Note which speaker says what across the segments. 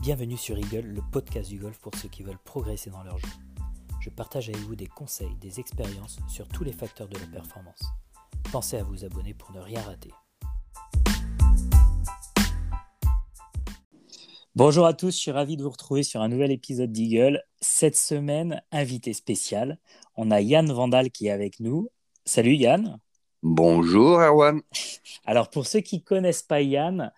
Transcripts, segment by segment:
Speaker 1: Bienvenue sur Eagle, le podcast du golf pour ceux qui veulent progresser dans leur jeu. Je partage avec vous des conseils, des expériences sur tous les facteurs de la performance. Pensez à vous abonner pour ne rien rater. Bonjour à tous, je suis ravi de vous retrouver sur un nouvel épisode d'Eagle. Cette semaine, invité spécial, on a Yann Vandal qui est avec nous. Salut Yann.
Speaker 2: Bonjour Erwan.
Speaker 1: Alors pour ceux qui ne connaissent pas Yann,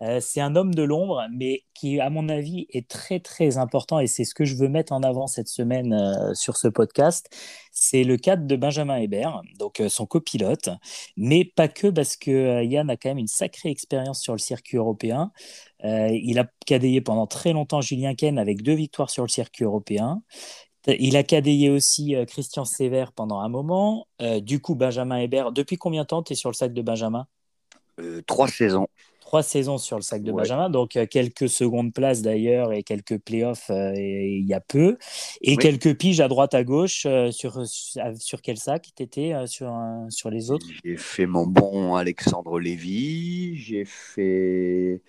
Speaker 1: euh, c'est un homme de l'ombre, mais qui, à mon avis, est très très important et c'est ce que je veux mettre en avant cette semaine euh, sur ce podcast. C'est le cadre de Benjamin Hébert, donc euh, son copilote, mais pas que parce que Yann a quand même une sacrée expérience sur le circuit européen. il a cadayé pendant très longtemps Julien Ken avec deux victoires sur le circuit européen. Il a cadayé aussi Christian Sévère pendant un moment. du coup, Benjamin Hébert, depuis combien de temps tu es sur le sac de Benjamin?
Speaker 2: Trois saisons
Speaker 1: trois saisons sur le sac de Benjamin, donc euh, quelques secondes places d'ailleurs et quelques playoffs euh, il y a peu, et quelques piges à droite à gauche euh, sur, sur quel sac tu étais sur, sur les autres?
Speaker 2: J'ai fait mon bon Alexandre Lévy, j'ai fait,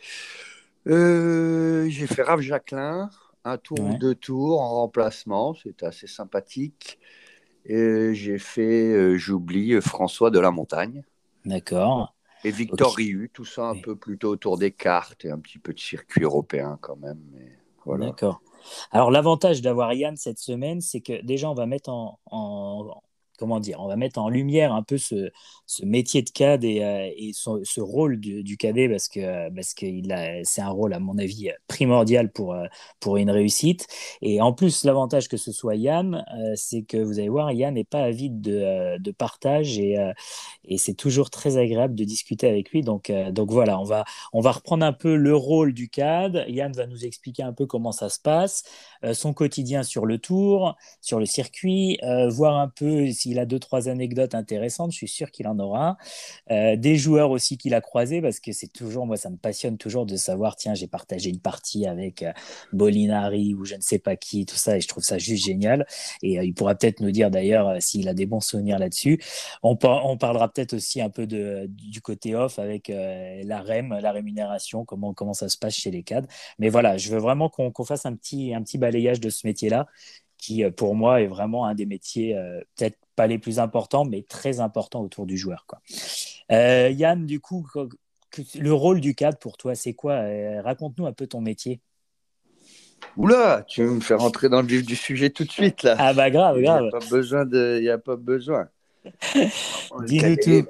Speaker 2: j'ai fait Raph Jacquelin, un tour ou deux tours en remplacement, c'était assez sympathique. Et j'ai fait, j'oublie, François de la Montagne.
Speaker 1: D'accord.
Speaker 2: Et Victor Riu, tout ça un peu plutôt autour des cartes et un petit peu de circuit européen quand même.
Speaker 1: voilà. D'accord. Alors l'avantage d'avoir Yann cette semaine, c'est que déjà on va mettre en, comment dire, on va mettre en lumière un peu ce, métier de CAD et, euh, ce rôle du, cadet parce que parce que c'est un rôle à mon avis primordial pour euh, pour une réussite. Et en plus, l'avantage que ce soit Yann, euh, c'est que vous allez voir, Yann n'est pas avide de, de partage et, et c'est toujours très agréable de discuter avec lui. Donc donc voilà, on va on va reprendre un peu le rôle du CAD. Yann va nous expliquer un peu comment ça se passe, son quotidien sur le tour, sur le circuit, voir un peu si il a deux, trois anecdotes intéressantes, je suis sûr qu'il en aura. Euh, des joueurs aussi qu'il a croisés, parce que c'est toujours, moi, ça me passionne toujours de savoir, tiens, j'ai partagé une partie avec euh, Bolinari ou je ne sais pas qui, tout ça, et je trouve ça juste génial. Et euh, il pourra peut-être nous dire d'ailleurs s'il a des bons souvenirs là-dessus. On, on, parlera peut-être aussi un peu de, du côté off avec la REM, la rémunération, comment, comment ça se passe chez les cadres. Mais voilà, je veux vraiment qu'on fasse un petit, un petit balayage de ce métier-là qui pour moi est vraiment un des métiers peut-être pas les plus importants, mais très importants autour du joueur. Quoi. Euh, Yann, du coup, le rôle du cadre pour toi, c'est quoi? Euh, Raconte-nous un peu ton métier.
Speaker 2: Oula, tu veux me faire rentrer dans le vif du sujet tout de suite là.
Speaker 1: Ah bah grave, grave.
Speaker 2: Il n'y a pas besoin de, il y a pas besoin.
Speaker 1: Dis-nous tout.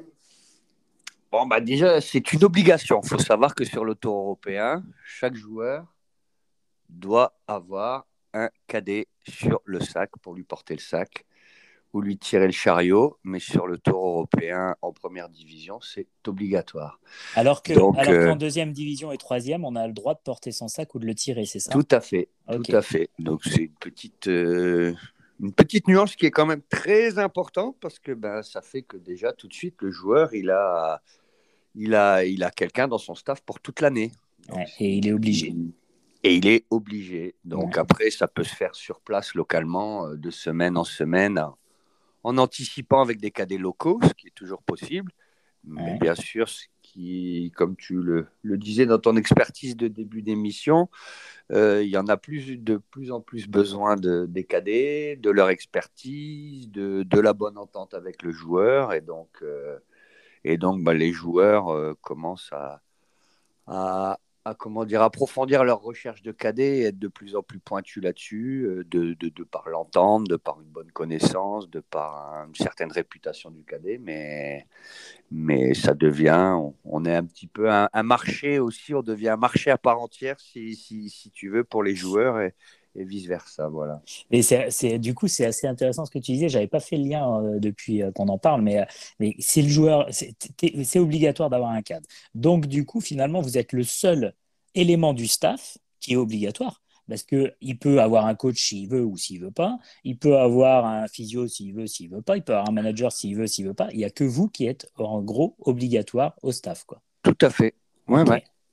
Speaker 2: Bon bah déjà, c'est une obligation. Il faut savoir que sur le tour européen, chaque joueur doit avoir un cadet sur le sac pour lui porter le sac ou lui tirer le chariot, mais sur le tour européen en première division, c'est obligatoire.
Speaker 1: Alors que, alors qu'en euh, deuxième division et troisième, on a le droit de porter son sac ou de le tirer, c'est ça?
Speaker 2: Tout à fait, tout à fait. Donc c'est une petite, euh, une petite nuance qui est quand même très importante parce que ben, ça fait que déjà tout de suite le joueur il a, il a, il a quelqu'un dans son staff pour toute l'année.
Speaker 1: et il est obligé.
Speaker 2: Et il est obligé. Donc après, ça peut se faire sur place localement, euh, de semaine en semaine, en anticipant avec des cadets locaux, ce qui est toujours possible. Mais bien sûr, ce qui, comme tu le, disais dans ton expertise de début d'émission, euh, il y en a plus, de plus en plus besoin de, des cadets, de leur expertise, de, de, la bonne entente avec le joueur. Et donc, euh, et donc bah, les joueurs euh, commencent à, à, comment dire, approfondir leur recherche de cadets et être de plus en plus pointus là-dessus, euh, de, de, par l'entente, de par une bonne connaissance, de par une certaine réputation du cadet, mais, mais ça devient, on, est un petit peu un, marché aussi, on devient un marché à part entière, si, si, si tu veux, pour les joueurs. Et, vice versa voilà.
Speaker 1: Et c'est du coup c'est assez intéressant ce que tu disais. J'avais pas fait le lien euh, depuis euh, qu'on en parle mais mais le joueur c'est obligatoire d'avoir un cadre. Donc du coup finalement vous êtes le seul élément du staff qui est obligatoire. Parce qu'il peut avoir un coach s'il veut ou s'il veut pas. Il peut avoir un physio s'il veut, s'il veut pas. Il peut avoir un manager s'il veut, s'il veut pas. Il n'y a que vous qui êtes en gros obligatoire au staff. Quoi.
Speaker 2: Tout à fait. Ouais,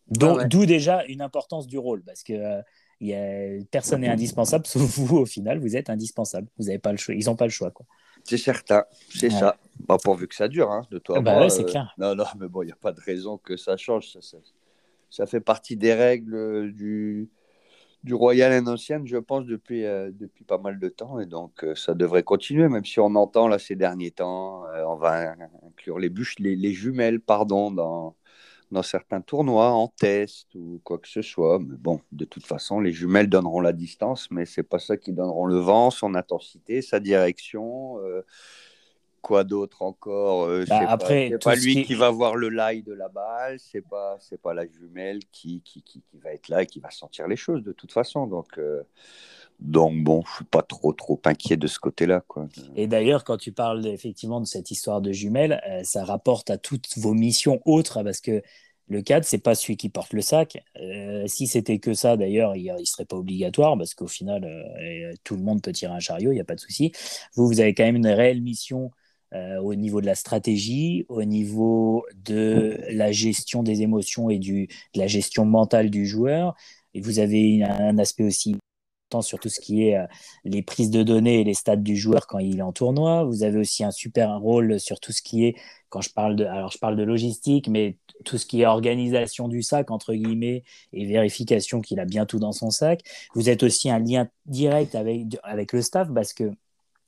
Speaker 1: D'où déjà une importance du rôle. Parce que euh, y a, personne n'est indispensable, sauf vous au final. Vous êtes indispensable. Vous avez pas le choix. Ils n'ont pas le choix. Quoi.
Speaker 2: C'est certain. C'est ça. Bon, pourvu que ça dure, hein, de toi.
Speaker 1: Ah bah c'est euh, clair.
Speaker 2: Non, non, mais bon, il n'y a pas de raison que ça change. Ça, ça, ça fait partie des règles du, du Royal and je pense, depuis, euh, depuis pas mal de temps. Et donc, euh, ça devrait continuer, même si on entend là ces derniers temps, euh, on va inclure les, les, jumelles, pardon, dans, dans certains tournois, en test ou quoi que ce soit. Mais bon, de toute façon, les jumelles donneront la distance, mais c'est pas ça qui donneront le vent, son intensité, sa direction quoi d'autre encore euh,
Speaker 1: bah, Après,
Speaker 2: c'est pas, lui qui... va voir le lie de la balle, c'est pas c'est pas la jumelle qui, qui, qui, va être là et qui va sentir les choses de toute façon. Donc euh, donc bon, je suis pas trop trop inquiet de ce côté-là quoi.
Speaker 1: Et d'ailleurs, quand tu parles effectivement de cette histoire de jumelles, euh, ça rapporte à toutes vos missions autres parce que le cadre, c'est pas celui qui porte le sac. si c'était que ça, d'ailleurs, il ne serait pas obligatoire parce qu'au final, tout le monde peut tirer un chariot, il n'y a pas de souci. Vous, vous avez quand même une réelle mission euh, au niveau de la stratégie, au niveau de la gestion des émotions et du, de la gestion mentale du joueur. Et vous avez un aspect aussi sur tout ce qui est euh, les prises de données et les stats du joueur quand il est en tournoi. Vous avez aussi un super rôle sur tout ce qui est, quand je parle de, alors je parle de logistique, mais tout ce qui est organisation du sac, entre guillemets, et vérification qu'il a bien tout dans son sac. Vous êtes aussi un lien direct avec, avec le staff parce que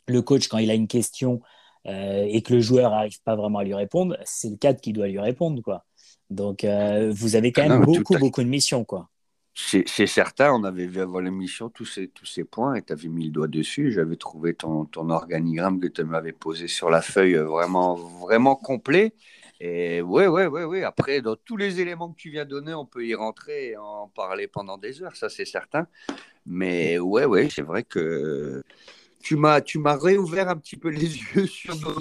Speaker 1: le coach, quand il a une question, euh, et que le joueur n'arrive pas vraiment à lui répondre, c'est le cadre qui doit lui répondre. Quoi. Donc, euh, vous avez quand même beaucoup, beaucoup de missions. Quoi.
Speaker 2: C'est certain, on avait vu avant l'émission tous ces, tous ces points et tu avais mis le doigt dessus. J'avais trouvé ton, ton, organigramme que tu m'avais posé sur la feuille euh, vraiment, vraiment complet. Et oui, oui, oui, oui. Après, dans tous les éléments que tu viens donner, on peut y rentrer et en parler pendant des heures, ça c'est certain. Mais ouais, ouais, c'est vrai que tu m'as, tu m'as réouvert un petit peu les yeux sur nos,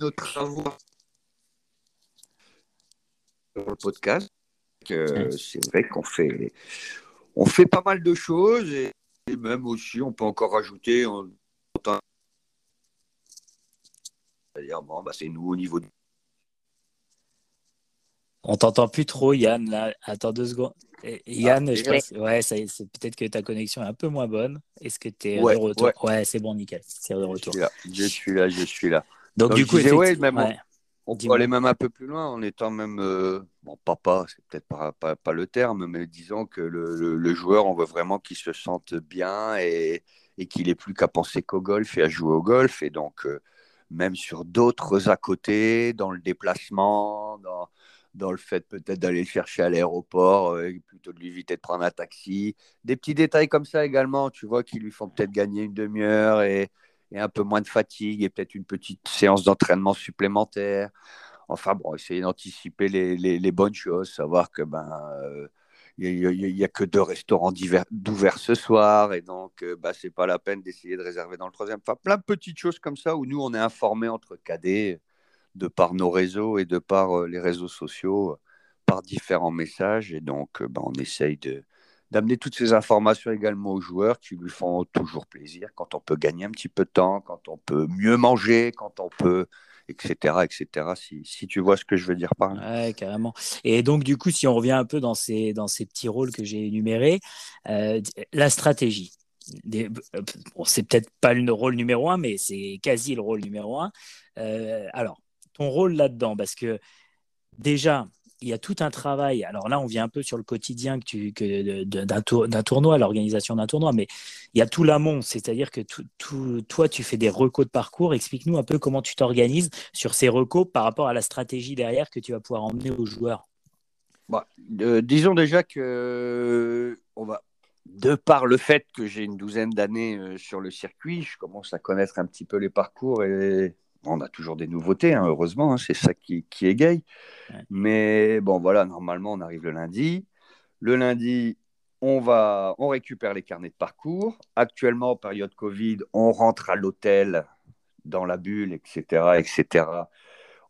Speaker 2: nos travaux sur le podcast. c'est vrai qu'on fait, on fait pas mal de choses et, même aussi, on peut encore rajouter. C'est-à-dire, bon, bah, c'est nous au niveau.
Speaker 1: On t'entend plus trop, Yann. Là. Attends deux secondes. Yann, ah, je pense, ouais, c'est peut-être que ta connexion est un peu moins bonne. Est-ce que tu es de retour? Ouais, c'est bon, nickel. C'est de retour.
Speaker 2: Je suis là, je suis là.
Speaker 1: Donc, du coup,
Speaker 2: même, on peut aller même un peu plus loin en étant même, euh, bon, papa, c'est peut-être pas, pas, le terme, mais disons que le, le, joueur, on veut vraiment qu'il se sente bien et, et qu'il ait plus qu'à penser qu'au golf et à jouer au golf. Et donc, euh, même sur d'autres à côté, dans le déplacement, dans dans le fait peut-être d'aller le chercher à l'aéroport, euh, plutôt de lui éviter de prendre un taxi. Des petits détails comme ça également, tu vois, qui lui font peut-être gagner une demi-heure et, un peu moins de fatigue et peut-être une petite séance d'entraînement supplémentaire. Enfin bon, essayer d'anticiper les, bonnes choses, savoir que ben il n'y a, que deux restaurants d'ouvert ce soir et donc euh, bah, c'est pas la peine d'essayer de réserver dans le troisième. Enfin, plein de petites choses comme ça où nous on est informés entre cadets de par nos réseaux et de par euh, les réseaux sociaux, euh, par différents messages. Et donc, euh, ben, on essaye de, d'amener toutes ces informations également aux joueurs qui lui font toujours plaisir quand on peut gagner un petit peu de temps, quand on peut mieux manger, quand on peut etc etc si, si tu vois ce que je veux dire par
Speaker 1: là. Ouais, carrément. Et donc du coup si on revient un peu dans ces dans ces petits rôles que j'ai énumérés la stratégie. C'est peut-être pas le rôle numéro un mais c'est quasi le rôle numéro un. Alors ton rôle là-dedans? Parce que déjà, il y a tout un travail. Alors là, on vient un peu sur le quotidien que d'un, tour, d'un tournoi, l'organisation d'un tournoi, mais il y a tout l'amont, c'est-à-dire que toi, tu fais des recos de parcours. Explique-nous un peu comment tu t'organises sur ces recos par rapport à la stratégie derrière que tu vas pouvoir emmener aux joueurs.
Speaker 2: Bah, disons déjà que de par le fait que j'ai une douzaine d'années euh, sur le circuit, je commence à connaître un petit peu les parcours et on a toujours des nouveautés, hein, heureusement, hein, c'est ça qui, qui égaye. Mais bon, voilà, normalement, on arrive le lundi. Le lundi, on, va, on récupère les carnets de parcours. Actuellement, période Covid, on rentre à l'hôtel dans la bulle, etc., etc.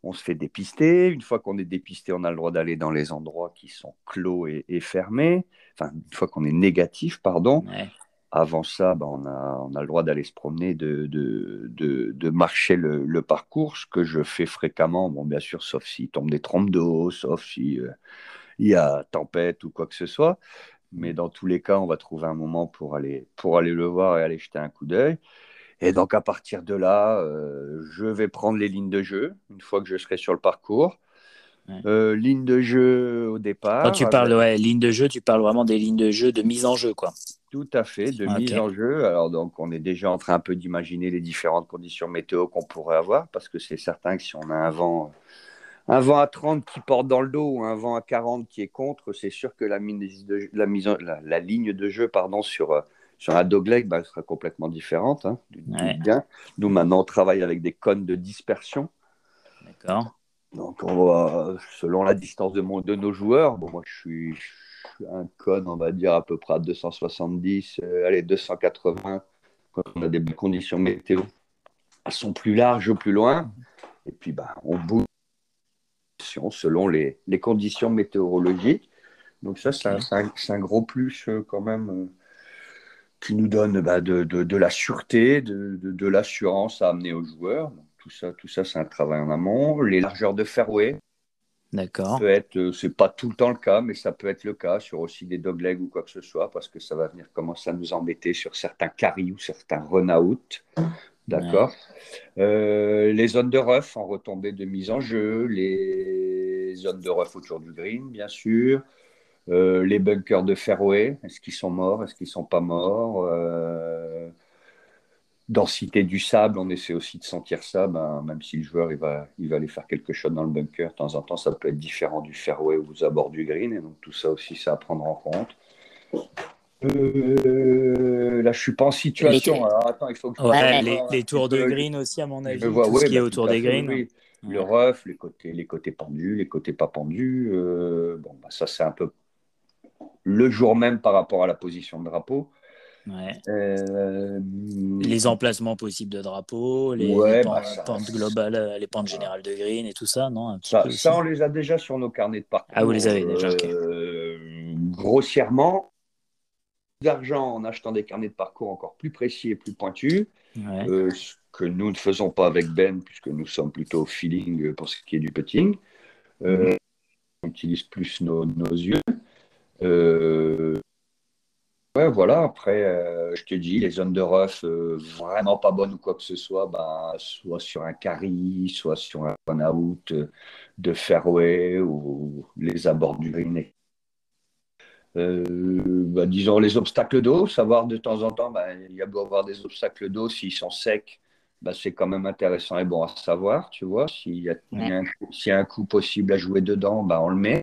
Speaker 2: On se fait dépister. Une fois qu'on est dépisté, on a le droit d'aller dans les endroits qui sont clos et, fermés. Enfin, une fois qu'on est négatif, pardon. Avant ça, ben, on, a, on, a, le droit d'aller se promener, de, de, de, marcher le, parcours, ce que je fais fréquemment, bon, bien sûr, sauf s'il tombe des trompes d'eau, sauf s'il euh, y a tempête ou quoi que ce soit. Mais dans tous les cas, on va trouver un moment pour aller, pour aller le voir et aller jeter un coup d'œil. Et donc, à partir de là, euh, je vais prendre les lignes de jeu une fois que je serai sur le parcours. Euh, ligne de jeu au départ.
Speaker 1: Quand tu parles, ouais, ligne de jeu, tu parles vraiment des lignes de jeu de mise en jeu, quoi.
Speaker 2: Tout à fait, de mise en jeu. Alors, donc, on est déjà en train un peu d'imaginer les différentes conditions météo qu'on pourrait avoir, parce que c'est certain que si on a un vent, un vent à 30 qui porte dans le dos ou un vent à 40 qui est contre, c'est sûr que la, de, la, mise la, ligne de jeu pardon, sur, euh, sur un dogleg bah, sera complètement différente. Hein, Nous, maintenant, on travaille avec des cônes de dispersion.
Speaker 1: D'accord.
Speaker 2: Donc, on va, selon la distance de, de nos joueurs, bon, moi je suis, un cône, on va dire à peu près à 270, euh, allez, 280, quand on a des conditions météo. Elles sont plus larges plus loin. Et puis, bah, on bouge selon les, les conditions météorologiques. Donc, ça, c'est un, gros plus euh, quand même euh, qui nous donne bah, de, de, de, la sûreté, de, de l'assurance à amener aux joueurs. Tout ça, tout ça c'est un travail en amont. Les largeurs de fairway.
Speaker 1: D'accord.
Speaker 2: Peut être, euh, c'est pas tout le temps le cas, mais ça peut être le cas sur aussi des doglegs ou quoi que ce soit, parce que ça va venir commencer à nous embêter sur certains carry ou certains run-out. D'accord. Euh, les zones de rough en retombée de mise en jeu, les zones de rough autour du green, bien sûr. Euh, les bunkers de fairway, est-ce qu'ils sont morts, est-ce qu'ils sont pas morts densité du sable, on essaie aussi de sentir ça, ben, même si le joueur il va, il va aller faire quelque chose dans le bunker, de temps en temps ça peut être différent du fairway ou aux abords du green, et donc tout ça aussi c'est à prendre en compte. Euh, là, je suis pas en situation. Les, attends, il faut
Speaker 1: que les, tours de green aussi, à mon avis. tout ce qui est autour des greens.
Speaker 2: Le rough, les côtés, les côtés pendus, les côtés pas pendus. Euh, bon, bah, ça, c'est un peu le jour même par rapport à la position de drapeau.
Speaker 1: Euh, les emplacements possibles de drapeaux, les, bah, pentes, globales, euh, les pentes générales de green et tout ça, non
Speaker 2: ça, on les a déjà sur nos carnets de parcours.
Speaker 1: Ah, vous les avez déjà.
Speaker 2: Euh, grossièrement, d'argent en achetant des carnets de parcours encore plus précis et plus pointus, ce que nous ne faisons pas avec Ben, puisque nous sommes plutôt feeling pour ce qui est du putting. Mhm. on utilise plus nos, nos yeux. Ouais, voilà. Après, euh, je te dis, les zones de rough euh, vraiment pas bonnes ou quoi que ce soit, bah, soit sur un carry, soit sur un out euh, de fairway ou les abords du green. Bah, disons les obstacles d'eau, savoir de temps en temps, bah, il y a beau avoir des obstacles d'eau, s'ils sont secs, bah, c'est quand même intéressant et bon à savoir, tu vois. S'il y, a, un coup possible à jouer dedans, bah, on le met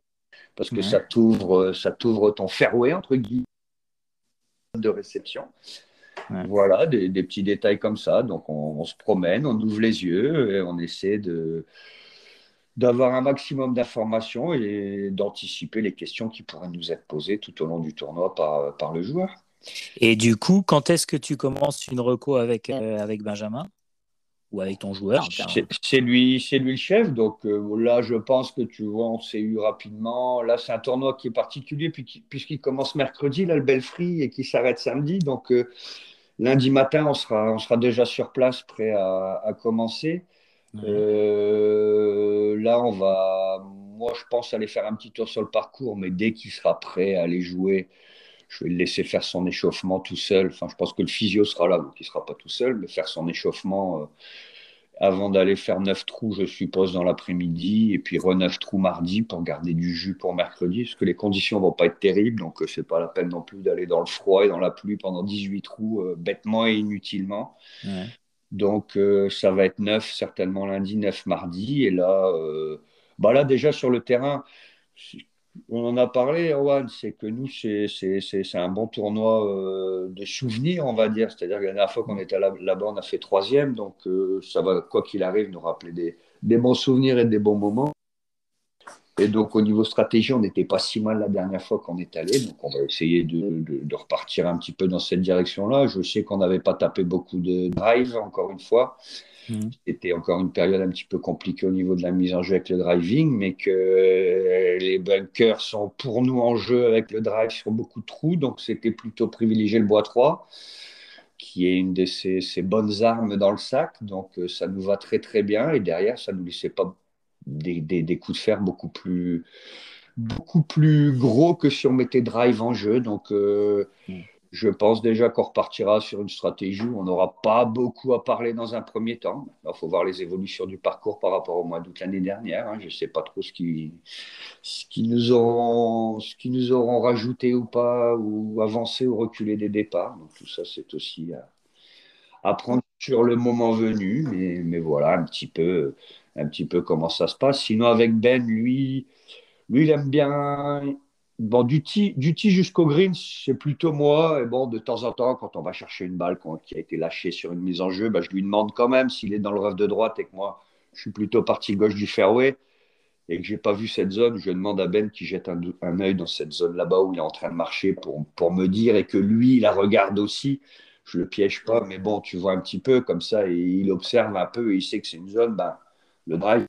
Speaker 2: parce que ça t'ouvre ça t'ouvre ton fairway entre guillemets de réception. Voilà, des, petits détails comme ça. Donc, on, se promène, on ouvre les yeux et on essaie de d'avoir un maximum d'informations et d'anticiper les questions qui pourraient nous être posées tout au long du tournoi par, par le joueur.
Speaker 1: Et du coup, quand est-ce que tu commences une reco avec, euh, avec Benjamin? Ou avec ton joueur
Speaker 2: C'est lui, c'est lui le chef. Donc euh, là, je pense que tu vois, on s'est eu rapidement. Là, c'est un tournoi qui est particulier puisqu'il commence mercredi, là, le Belfry, et qui s'arrête samedi. Donc euh, lundi matin, on sera, on sera déjà sur place, prêt à, commencer. Euh, là, on va. Moi, je pense aller faire un petit tour sur le parcours, mais dès qu'il sera prêt à aller jouer, je vais le laisser faire son échauffement tout seul. Enfin, je pense que le physio sera là, donc il ne sera pas tout seul, mais faire son échauffement euh, avant d'aller faire neuf trous, je suppose, dans l'après-midi, et puis re neuf trous mardi pour garder du jus pour mercredi, parce que les conditions ne vont pas être terribles, donc ce euh, c'est pas la peine non plus d'aller dans le froid et dans la pluie pendant 18 trous, euh, bêtement et inutilement. Donc ça va être neuf, certainement lundi, neuf mardi, et là, bah là déjà sur le terrain, on en a parlé, Erwan, c'est que nous, c'est un bon tournoi euh, de souvenirs, on va dire. C'est-à-dire que la dernière fois qu'on était là-bas, on a fait troisième. Donc, euh, ça va, quoi qu'il arrive, nous rappeler des, bons souvenirs et des bons moments. Et donc, au niveau stratégie, on n'était pas si mal la dernière fois qu'on est allé. Donc, on va essayer de, repartir un petit peu dans cette direction-là. Je sais qu'on n'avait pas tapé beaucoup de drive, encore une fois. Mhm. C'était encore une période un petit peu compliquée au niveau de la mise en jeu avec le driving, mais que les bunkers sont pour nous en jeu avec le drive sur beaucoup de trous, donc c'était plutôt privilégier le bois 3 qui est une de ces, bonnes armes dans le sac. Donc euh, ça nous va très très bien. Et derrière, ça ne nous laissait pas des, coups de fer beaucoup plus, beaucoup plus gros que si on mettait drive en jeu. Donc euh, mhm. je pense déjà qu'on repartira sur une stratégie où on n'aura pas beaucoup à parler dans un premier temps. Il faut voir les évolutions du parcours par rapport au mois d'août l'année dernière. Hein. Je ne sais pas trop ce qui, ce, qui nous auront, ce qui nous auront rajouté ou pas, ou avancé ou reculé des départs. Donc tout ça, c'est aussi à, prendre sur le moment venu. Mais, mais, voilà un petit, peu, un petit peu comment ça se passe. Sinon, avec Ben, lui, lui il aime bien Bon, du tee, du jusqu'au green, c'est plutôt moi. Et bon, de temps en temps, quand on va chercher une balle qui a été lâchée sur une mise en jeu, bah, je lui demande quand même s'il est dans le rêve de droite et que moi, je suis plutôt parti gauche du fairway et que j'ai pas vu cette zone. Je demande à Ben qui jette un, un œil dans cette zone là-bas où il est en train de marcher pour, pour me dire et que lui, il la regarde aussi. Je le piège pas, mais bon, tu vois un petit peu comme ça et il observe un peu et il sait que c'est une zone. Ben, le drive,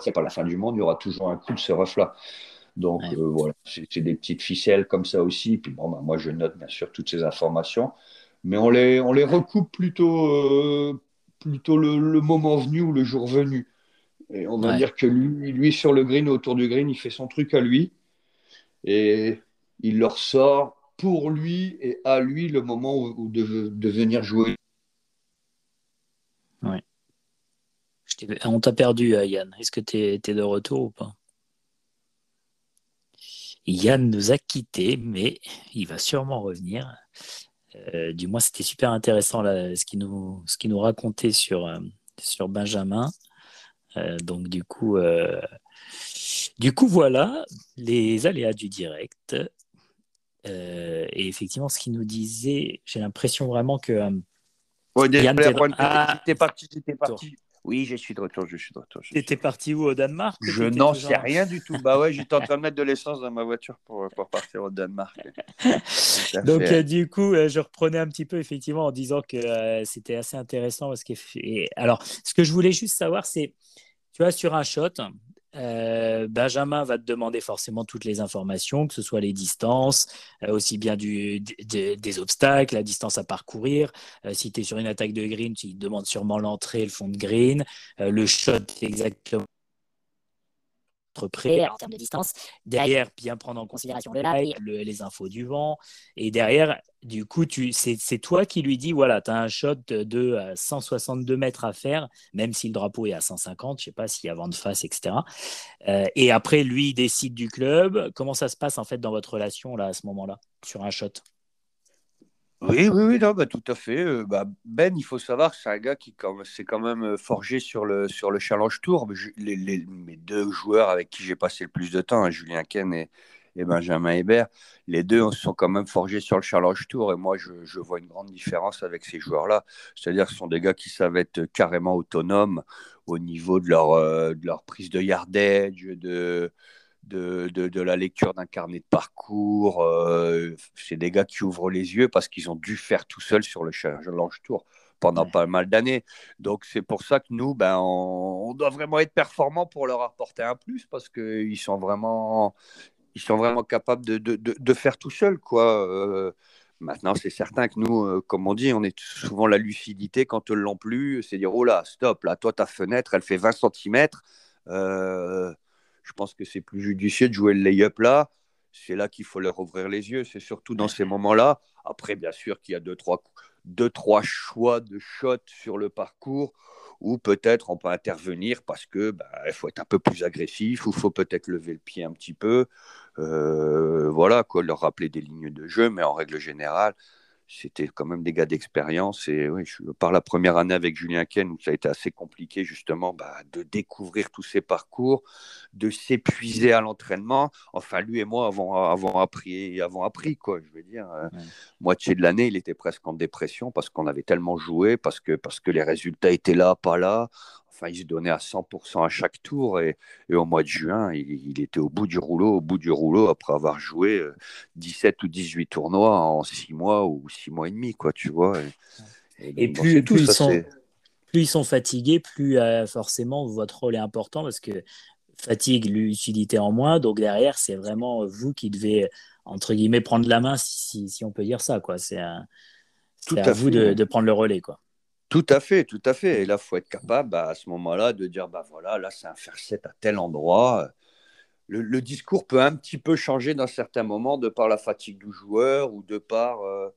Speaker 2: c'est pas la fin du monde, il y aura toujours un coup de ce ref-là. Donc euh, voilà, c'est des petites ficelles comme ça aussi. Puis bon, bah, moi je note bien sûr toutes ces informations, mais on les, on les recoupe plutôt, euh, plutôt le, moment venu ou le jour venu. Et on va dire que lui, lui, sur le green, autour du green, il fait son truc à lui et il leur sort pour lui et à lui le moment où, de, de, venir jouer.
Speaker 1: Ouais. On t'a perdu, euh, Yann. Est-ce que tu es, es de retour ou pas? Yann nous a quittés, mais il va sûrement revenir. Euh, du moins, c'était super intéressant là, ce qu'il nous, racontait sur, euh, sur Benjamin. Euh, donc, du coup, du coup, voilà les aléas du direct. et effectivement, ce qu'il nous disait, j'ai l'impression vraiment que.
Speaker 2: Yann, t'es parti, t'es parti. Oui, je suis de retour, je suis de retour.
Speaker 1: Tu étais parti où au Danemark
Speaker 2: Je n'en sais rien du tout. Bah ouais, j'étais en train de mettre de l'essence dans ma voiture pour, pour partir au Danemark.
Speaker 1: Donc euh, du coup, euh, je reprenais un petit peu effectivement en disant que euh, c'était assez intéressant parce que alors ce que je voulais juste savoir c'est tu vois sur un shot, euh, Benjamin va te demander forcément toutes les informations, que ce soit les distances, euh, aussi bien du, des obstacles, la distance à parcourir. Euh, si tu es sur une attaque de green, il te demande sûrement l'entrée, le fond de green, le shot exactement près en termes de distance. Derrière, bien prendre en considération le live, les infos du vent. Et derrière, du coup, c'est toi qui lui dis voilà, tu as un shot de 162 mètres à faire, même si le drapeau est à 150, je sais pas s'il y a vent de face, etc. Euh, et après, lui, il décide du club. Comment ça se passe en fait dans votre relation là à ce moment-là, sur un shot?
Speaker 2: Oui, oui, oui, non, bah, tout à fait. Euh, bah, ben, il faut savoir que c'est un gars qui s'est quand même euh, forgé sur le, sur le Challenge Tour. Les, les, mes deux joueurs avec qui j'ai passé le plus de temps, hein, Julien Ken et, Benjamin Hébert, les deux sont quand même forgés sur le Challenge Tour. Et moi, je, je vois une grande différence avec ces joueurs-là. C'est-à-dire que ce sont des gars qui savent être carrément autonomes au niveau de leur, euh, de leur prise de yardage, de de, de, la lecture d'un carnet de parcours. Euh, c'est des gars qui ouvrent les yeux parce qu'ils ont dû faire tout seuls sur le Challenge Tour pendant pas mal d'années. Donc c'est pour ça que nous, ben, on, doit vraiment être performants pour leur apporter un plus parce qu'ils sont vraiment, ils sont vraiment capables de, de, de faire tout seuls. Quoi. Euh, maintenant, c'est certain que nous, euh, comme on dit, on est souvent la lucidité quand ne l'ont plus. C'est dire, oh là, stop, là, toi, ta fenêtre, elle fait 20 cm. Je pense que c'est plus judicieux de jouer le lay-up là. C'est là qu'il faut leur ouvrir les yeux. C'est surtout dans ces moments-là. Après, bien sûr qu'il y a deux trois, deux, trois choix de shots sur le parcours où peut-être on peut intervenir parce que bah, faut être un peu plus agressif ou faut peut-être lever le pied un petit peu. Euh, voilà, quoi, leur rappeler des lignes de jeu, mais en règle générale, c'était quand même des gars d'expérience. Et oui, je, par la première année avec Julien Ken, ça a été assez compliqué justement bah, de découvrir tous ces parcours, de s'épuiser à l'entraînement. Enfin, lui et moi avons, avons, appris, avons appris, quoi. Je veux dire, euh, moitié de l'année, il était presque en dépression parce qu'on avait tellement joué, parce que, parce que les résultats étaient là, pas là il se donnait à 100% à chaque tour. Et, au mois de juin, il, était au bout du rouleau, au bout du rouleau, après avoir joué 17 euh, ou 18 tournois en 6 mois ou 6 mois et demi, quoi, tu vois.
Speaker 1: Et, plus, plus, ils sont, plus, ils sont, fatigués, plus euh, forcément votre rôle est important parce que fatigue, l'utilité en moins. Donc derrière, c'est vraiment vous qui devez, entre guillemets, prendre la main, si, si on peut dire ça. quoi. C'est à, à, vous de, de, prendre le relais. quoi.
Speaker 2: Tout à fait, tout à fait. Et là, il faut être capable bah, à ce moment-là de dire bah voilà, là, c'est un faire 7 à tel endroit. le, discours peut un petit peu changer dans certains moments de par la fatigue du joueur ou de par euh,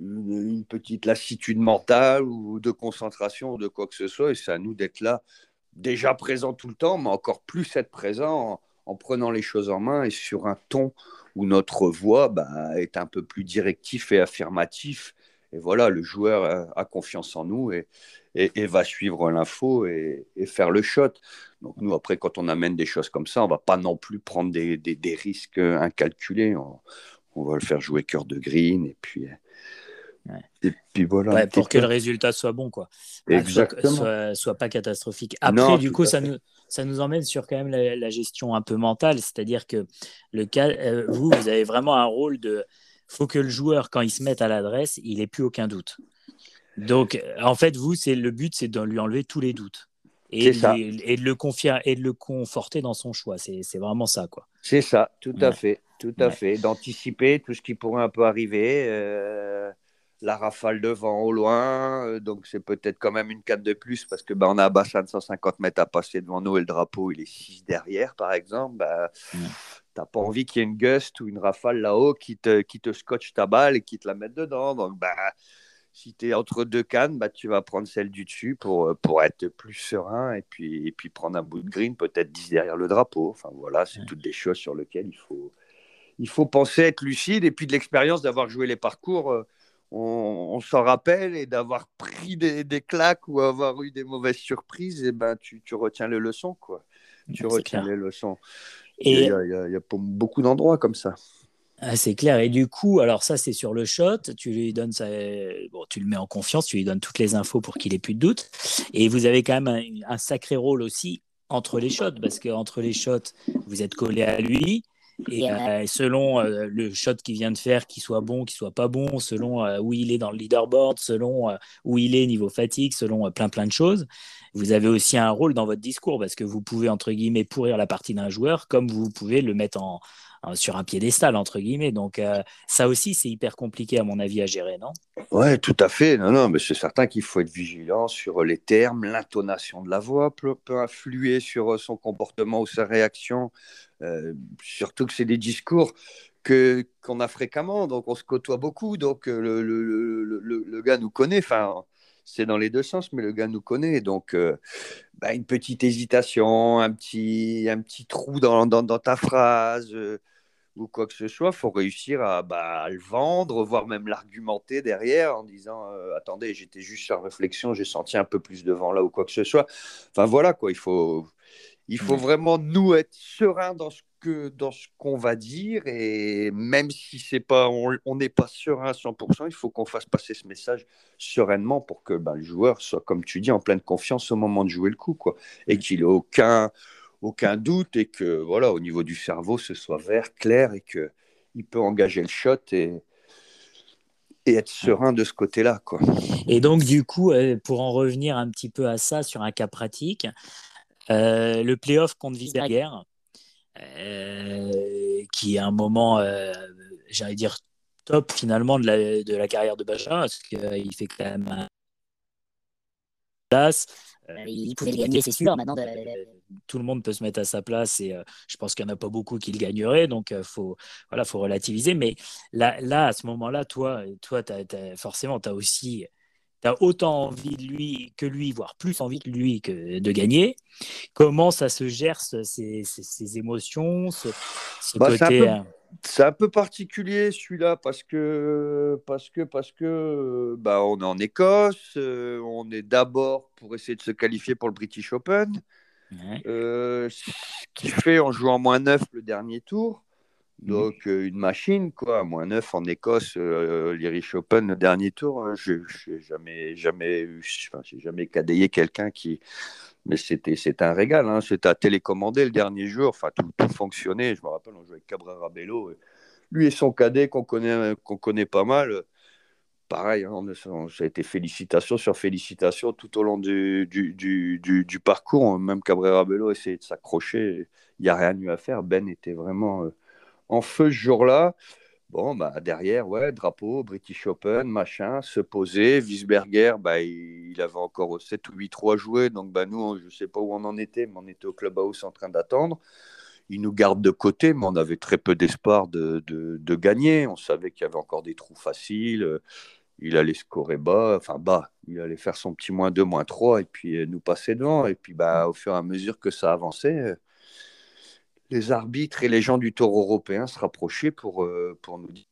Speaker 2: une, petite lassitude mentale ou de concentration ou de quoi que ce soit. Et c'est à nous d'être là, déjà présent tout le temps, mais encore plus être présent en, prenant les choses en main et sur un ton où notre voix bah, est un peu plus directif et affirmatif. Et voilà, le joueur a, confiance en nous et, et, va suivre l'info et, et, faire le shot. Donc nous, après, quand on amène des choses comme ça, on va pas non plus prendre des, des, risques incalculés. On, va le faire jouer cœur de green et puis...
Speaker 1: Et puis voilà. pour que le résultat soit bon, quoi.
Speaker 2: Exactement.
Speaker 1: Soit, soit, pas catastrophique. Après, du coup, ça nous, ça nous emmène sur quand même la, gestion un peu mentale. C'est-à-dire que le cas, euh, vous, vous avez vraiment un rôle de. Faut que le joueur, quand il se mette à l'adresse, il n'ait plus aucun doute. Donc, en fait, vous, c'est le but, c'est de lui enlever tous les doutes et, et, de le confier et de le conforter dans son choix. C'est vraiment ça, quoi.
Speaker 2: C'est ça, tout à fait, tout à fait. D'anticiper tout ce qui pourrait un peu arriver. Euh, la rafale de vent au loin, euh, donc c'est peut-être quand même une canne de plus parce que bah, on a un bassin de 150 mètres à passer devant nous et le drapeau il est 6 derrière par exemple. Bah, T'as pas envie qu'il y ait une gust ou une rafale là-haut qui te, qui te scotche ta balle et qui te la mette dedans. Donc bah, si tu es entre deux cannes, bah, tu vas prendre celle du dessus pour, euh, pour être plus serein et puis, et puis prendre un bout de green, peut-être 10 derrière le drapeau. Enfin voilà, c'est toutes des choses sur lesquelles il faut, il faut penser être lucide. Et puis de l'expérience d'avoir joué les parcours, euh, on, s'en rappelle et d'avoir pris des, des, claques ou avoir eu des mauvaises surprises, et ben, tu, tu retiens les leçons. Quoi. Tu retiens les leçons. Et il y a, il y a beaucoup d'endroits comme ça.
Speaker 1: Ah, c'est clair. Et du coup, alors ça, c'est sur le shot. Tu lui donnes ça, bon, tu le mets en confiance, tu lui donnes toutes les infos pour qu'il ait plus de doute. Et vous avez quand même un, sacré rôle aussi entre les shots, parce qu'entre les shots, vous êtes collé à lui. Et euh, selon euh, le shot qu'il vient de faire, qu'il soit bon, qu'il soit pas bon, selon euh, où il est dans le leaderboard, selon où il est niveau fatigue, selon plein plein de choses, vous avez aussi un rôle dans votre discours parce que vous pouvez entre guillemets pourrir la partie d'un joueur comme vous pouvez le mettre en, sur un piédestal, entre guillemets. Donc, euh, ça aussi, c'est hyper compliqué, à mon avis, à gérer, non?
Speaker 2: Oui, tout à fait. Non, non, mais c'est certain qu'il faut être vigilant sur les termes, l'intonation de la voix peut, influer sur euh, son comportement ou sa réaction. Euh, surtout que c'est des discours que qu'on a fréquemment, donc on se côtoie beaucoup, donc le, le, le, gars nous connaît. Enfin, c'est dans les deux sens, mais le gars nous connaît. Donc, bah, une petite hésitation, un petit, un petit trou dans, dans ta phrase, ou quoi que ce soit, il faut réussir bah, à, le vendre, voire même l'argumenter derrière en disant euh, attendez, j'étais juste sur réflexion, j'ai senti un peu plus de vent là ou quoi que ce soit. Enfin voilà quoi, il faut, il faut vraiment nous être sereins dans ce que dans ce qu'on va dire et même si c'est pas on n'est pas serein à 100%, il faut qu'on fasse passer ce message sereinement pour que bah, le joueur soit comme tu dis en pleine confiance au moment de jouer le coup quoi et qu'il ait aucun aucun doute et que voilà, au niveau du cerveau, ce soit vert, clair et que il peut engager le shot et, et être serein de ce côté-là. Quoi.
Speaker 1: Et donc, du coup, euh, pour en revenir un petit peu à ça sur un cas pratique, euh, le playoff contre Wiesberger, euh, qui est un moment, j'allais dire, top finalement de la, de la carrière de Benjamin, parce qu'il fait quand même un place. il pouvait gagner, c'est sûr. Maintenant, tout le monde peut se mettre à sa place et euh, je pense qu'il n'y en a pas beaucoup qui le gagneraient. Donc, il euh, faut, voilà, faut relativiser. Mais là, là à ce moment-là, toi, toi forcément, tu as aussi tu as autant envie de lui que lui, voire plus envie que lui que de gagner. Comment ça se gère, ces, ces, émotions, ce,
Speaker 2: bah, côté... Euh, c'est un peu particulier celui-là parce que parce que parce que bah on est en Écosse, on est d'abord pour essayer de se qualifier pour le British Open. Euh, ce qui fait en jouant moins 9 le dernier tour. Mhm. Donc, euh, une machine, quoi. Moins 9 en Écosse, euh, l'Irish Open, le dernier tour. Hein, je n'ai jamais, jamais eu, enfin, j'ai jamais cadayé quelqu'un qui. Mais c'était, c'était un régal. Hein. C'était à télécommander le dernier jour. Enfin, tout, tout, fonctionnait. Je me rappelle, on jouait avec Cabrera Bello. Lui et son cadet qu'on connaît, qu'on connaît pas mal pareil, hein, ça a été félicitations sur félicitations tout au long du, parcours. Même Cabrera Bello essayait de s'accrocher. Il n'y a rien eu à faire. Ben était vraiment euh, en feu ce jour-là. Bon, bah, derrière, ouais, drapeau, British Open, machin, se poser. Wiesberger, bah, il, avait encore 7 ou 8 3 joués. Donc, bah, nous, je ne sais pas où on en était, mais on était au clubhouse en train d'attendre. Il nous garde de côté, mais on avait très peu d'espoir de, de, gagner. On savait qu'il y avait encore des trous faciles. Il allait scorer bas, enfin bas. Il allait faire son petit moins 2, moins 3 et puis nous passer devant. Et puis bah, au fur et à mesure que ça avançait, les arbitres et les gens du tour européen se rapprochaient pour, pour nous dire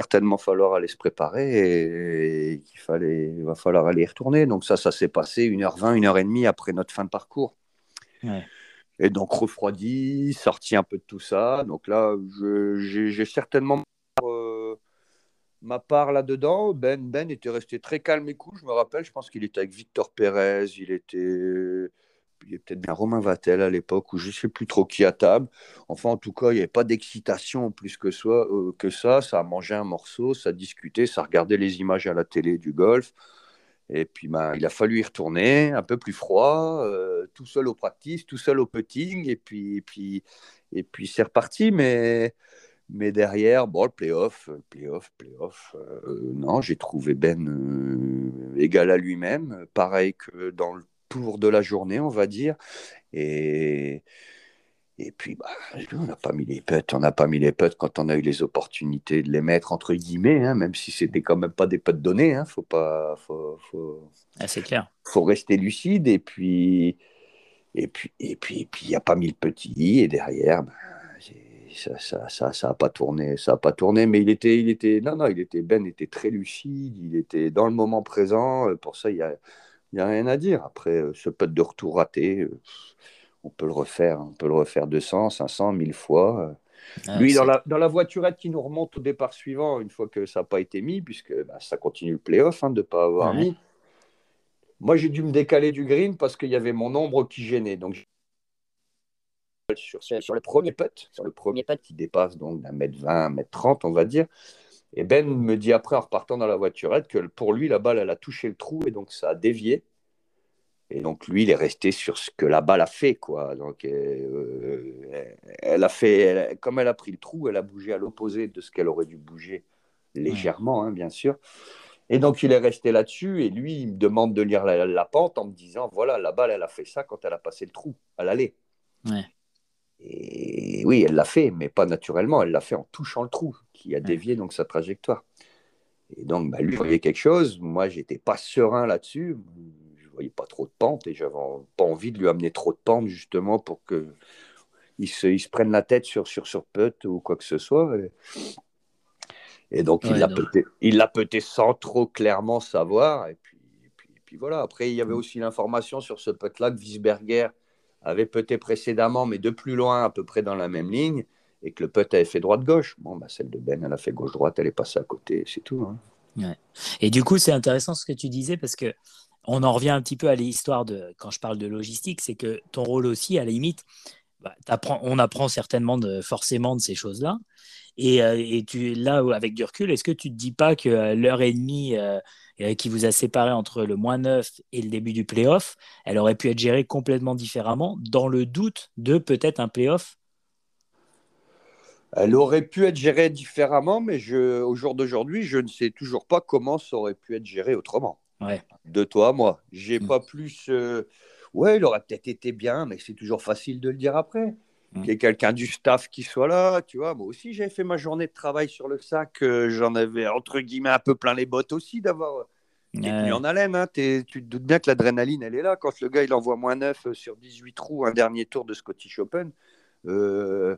Speaker 2: certainement falloir aller se préparer et, qu'il fallait, va falloir aller y retourner. Donc ça, ça s'est passé 1h20, 1h30 après notre fin de parcours. Et donc refroidi, sorti un peu de tout ça. Donc là, j'ai certainement euh, ma part là-dedans. Ben, ben était resté très calme et cool. Je me rappelle, je pense qu'il était avec Victor Pérez, il était il y peut-être bien Romain Vatel à l'époque, ou je ne sais plus trop qui à table. Enfin, en tout cas, il n'y avait pas d'excitation plus que, soit, euh, que ça. Ça mangé un morceau, ça discutait, ça regardait les images à la télé du golf. Et puis, ben, il a fallu y retourner, un peu plus froid, euh, tout seul au practice, tout seul au putting. Et puis, et puis, et puis c'est reparti. Mais, mais derrière, bon, le playoff, playoff, playoff. Euh, non, j'ai trouvé Ben égal à lui-même, pareil que dans le tour de la journée, on va dire. Et, et puis, bah, on n'a pas mis les putts, on n'a pas mis les putts quand on a eu les opportunités de les mettre entre guillemets, hein, même si c'était quand même pas des putts donnés. Hein, faut pas, faut, faut,
Speaker 1: ah, c'est clair.
Speaker 2: Faut rester lucide et puis, et puis, et puis, puis, il n'y a pas mis le petit et derrière, bah, ça, ça, ça, ça a pas tourné, ça a pas tourné, mais il était, il était, non, non, il était, Ben était très lucide, il était dans le moment présent. Pour ça, il y a n'y a rien à dire. Après, euh, ce putt de retour raté, euh, on peut le refaire. On peut le refaire 200, 500, 1000 fois. Ah, Lui, dans la, dans la, voiturette qui nous remonte au départ suivant, une fois que ça n'a pas été mis, puisque bah, ça continue le playoff hein, de ne pas avoir mis. Moi, j'ai dû me décaler du green parce qu'il y avait mon ombre qui gênait. Donc, sur, sur le premier putt, sur le premier putt qui dépasse donc d'un mètre 20, un mètre 30, on va dire, et Ben me dit après, en repartant dans la voiturette, que pour lui, la balle, elle a touché le trou et donc ça a dévié. Et donc lui, il est resté sur ce que la balle a fait, quoi. Donc euh, elle a fait, comme elle a pris le trou, elle a bougé à l'opposé de ce qu'elle aurait dû bouger légèrement, hein, bien sûr. Et donc il est resté là-dessus et lui, il me demande de lire la, pente en me disant, voilà, la balle, elle a fait ça quand elle a passé le trou, à l'aller. Ouais. Et oui, elle l'a fait, mais pas naturellement. Elle l'a fait en touchant le trou qui a dévié donc sa trajectoire. Et donc, bah, lui voyait quelque chose. Moi, j'étais pas serein là-dessus. Voyais pas trop de pente et j'avais pas envie de lui amener trop de pente justement pour que il se, il se prenne la tête sur sur sur putt ou quoi que ce soit. Et, donc, il l'a peut-être il l'a peut-être sans trop clairement savoir. Et puis, puis, puis, voilà. Après, il y avait mm. aussi l'information sur ce putt-là que Wiesberger avait peut-être précédemment, mais de plus loin, à peu près dans la même ligne, et que le putt avait fait droite-gauche. Bon, bah, celle de Ben, elle a fait gauche-droite, elle est passée à côté, c'est tout.
Speaker 1: Hein. Et du coup, c'est intéressant ce que tu disais, parce que on en revient un petit peu à l'histoire de, quand je parle de logistique, c'est que ton rôle aussi, à la limite, bah, on apprend certainement forcément de ces choses-là. Et, euh, là, avec du recul, est-ce que tu ne te dis pas que euh, l'heure et demie euh, qui vous a séparé entre le moins 9 et le début du playoff, elle aurait pu être gérée complètement différemment, dans le doute de peut-être un playoff?
Speaker 2: Elle aurait pu être gérée différemment, mais au jour d'aujourd'hui, je ne sais toujours pas comment ça aurait pu être géré autrement.
Speaker 1: Ouais.
Speaker 2: De toi à moi. J'ai mm. pas plus. Euh, ouais, il aurait peut-être été bien, mais c'est toujours facile de le dire après. Mm. Qu'il y ait quelqu'un du staff qui soit là, tu vois. Moi aussi, j'avais fait ma journée de travail sur le sac. Euh, j'en avais, entre guillemets, un peu plein les bottes aussi d'avoir ouais. en haleine. Hein. tu te doutes bien que l'adrénaline, elle est là. Quand le gars, il envoie moins 9 euh, sur 18 trous, un dernier tour de Scottish Open, euh,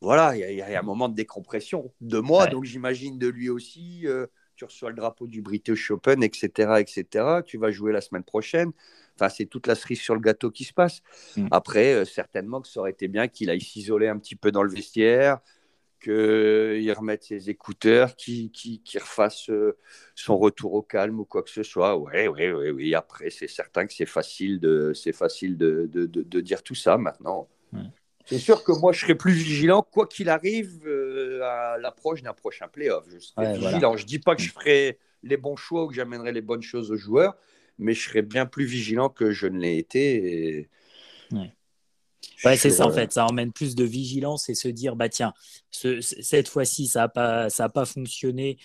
Speaker 2: voilà, il y, a un moment de décompression de moi, donc j'imagine de lui aussi. Tu reçois le drapeau du British Open, etc., etc. Tu vas jouer la semaine prochaine. Enfin, c'est toute la cerise sur le gâteau qui se passe. Mm. Après, euh, certainement que ça aurait été bien qu'il aille s'isoler un petit peu dans le vestiaire, qu'il remette ses écouteurs, qu'il refasse euh, son retour au calme ou quoi que ce soit. Oui, oui, oui, oui. Après, c'est certain que c'est facile, de, facile de, de, de, dire tout ça maintenant. C'est sûr que moi, je serai plus vigilant, quoi qu'il arrive, euh, à l'approche d'un prochain playoff. Je serai vigilant. Je ne dis pas que je ferai les bons choix ou que j'amènerai les bonnes choses aux joueurs mais je serais bien plus vigilant que je ne l'ai été.
Speaker 1: Ouais. c'est ça en fait, ça emmène plus de vigilance et se dire bah tiens, cette fois-ci ça n'a pas, ça a pas fonctionné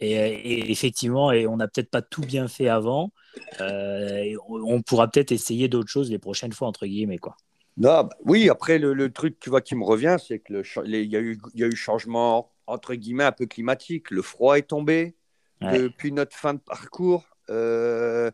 Speaker 1: et, effectivement et on n'a peut-être pas tout bien fait avant, euh, on, pourra peut-être essayer d'autres choses les prochaines fois entre guillemets quoi.
Speaker 2: Non, bah, oui, après, le, truc tu vois, qui me revient, c'est qu'il y, a eu, y a eu changement, entre guillemets, un peu climatique. Le froid est tombé depuis notre fin de parcours. Euh,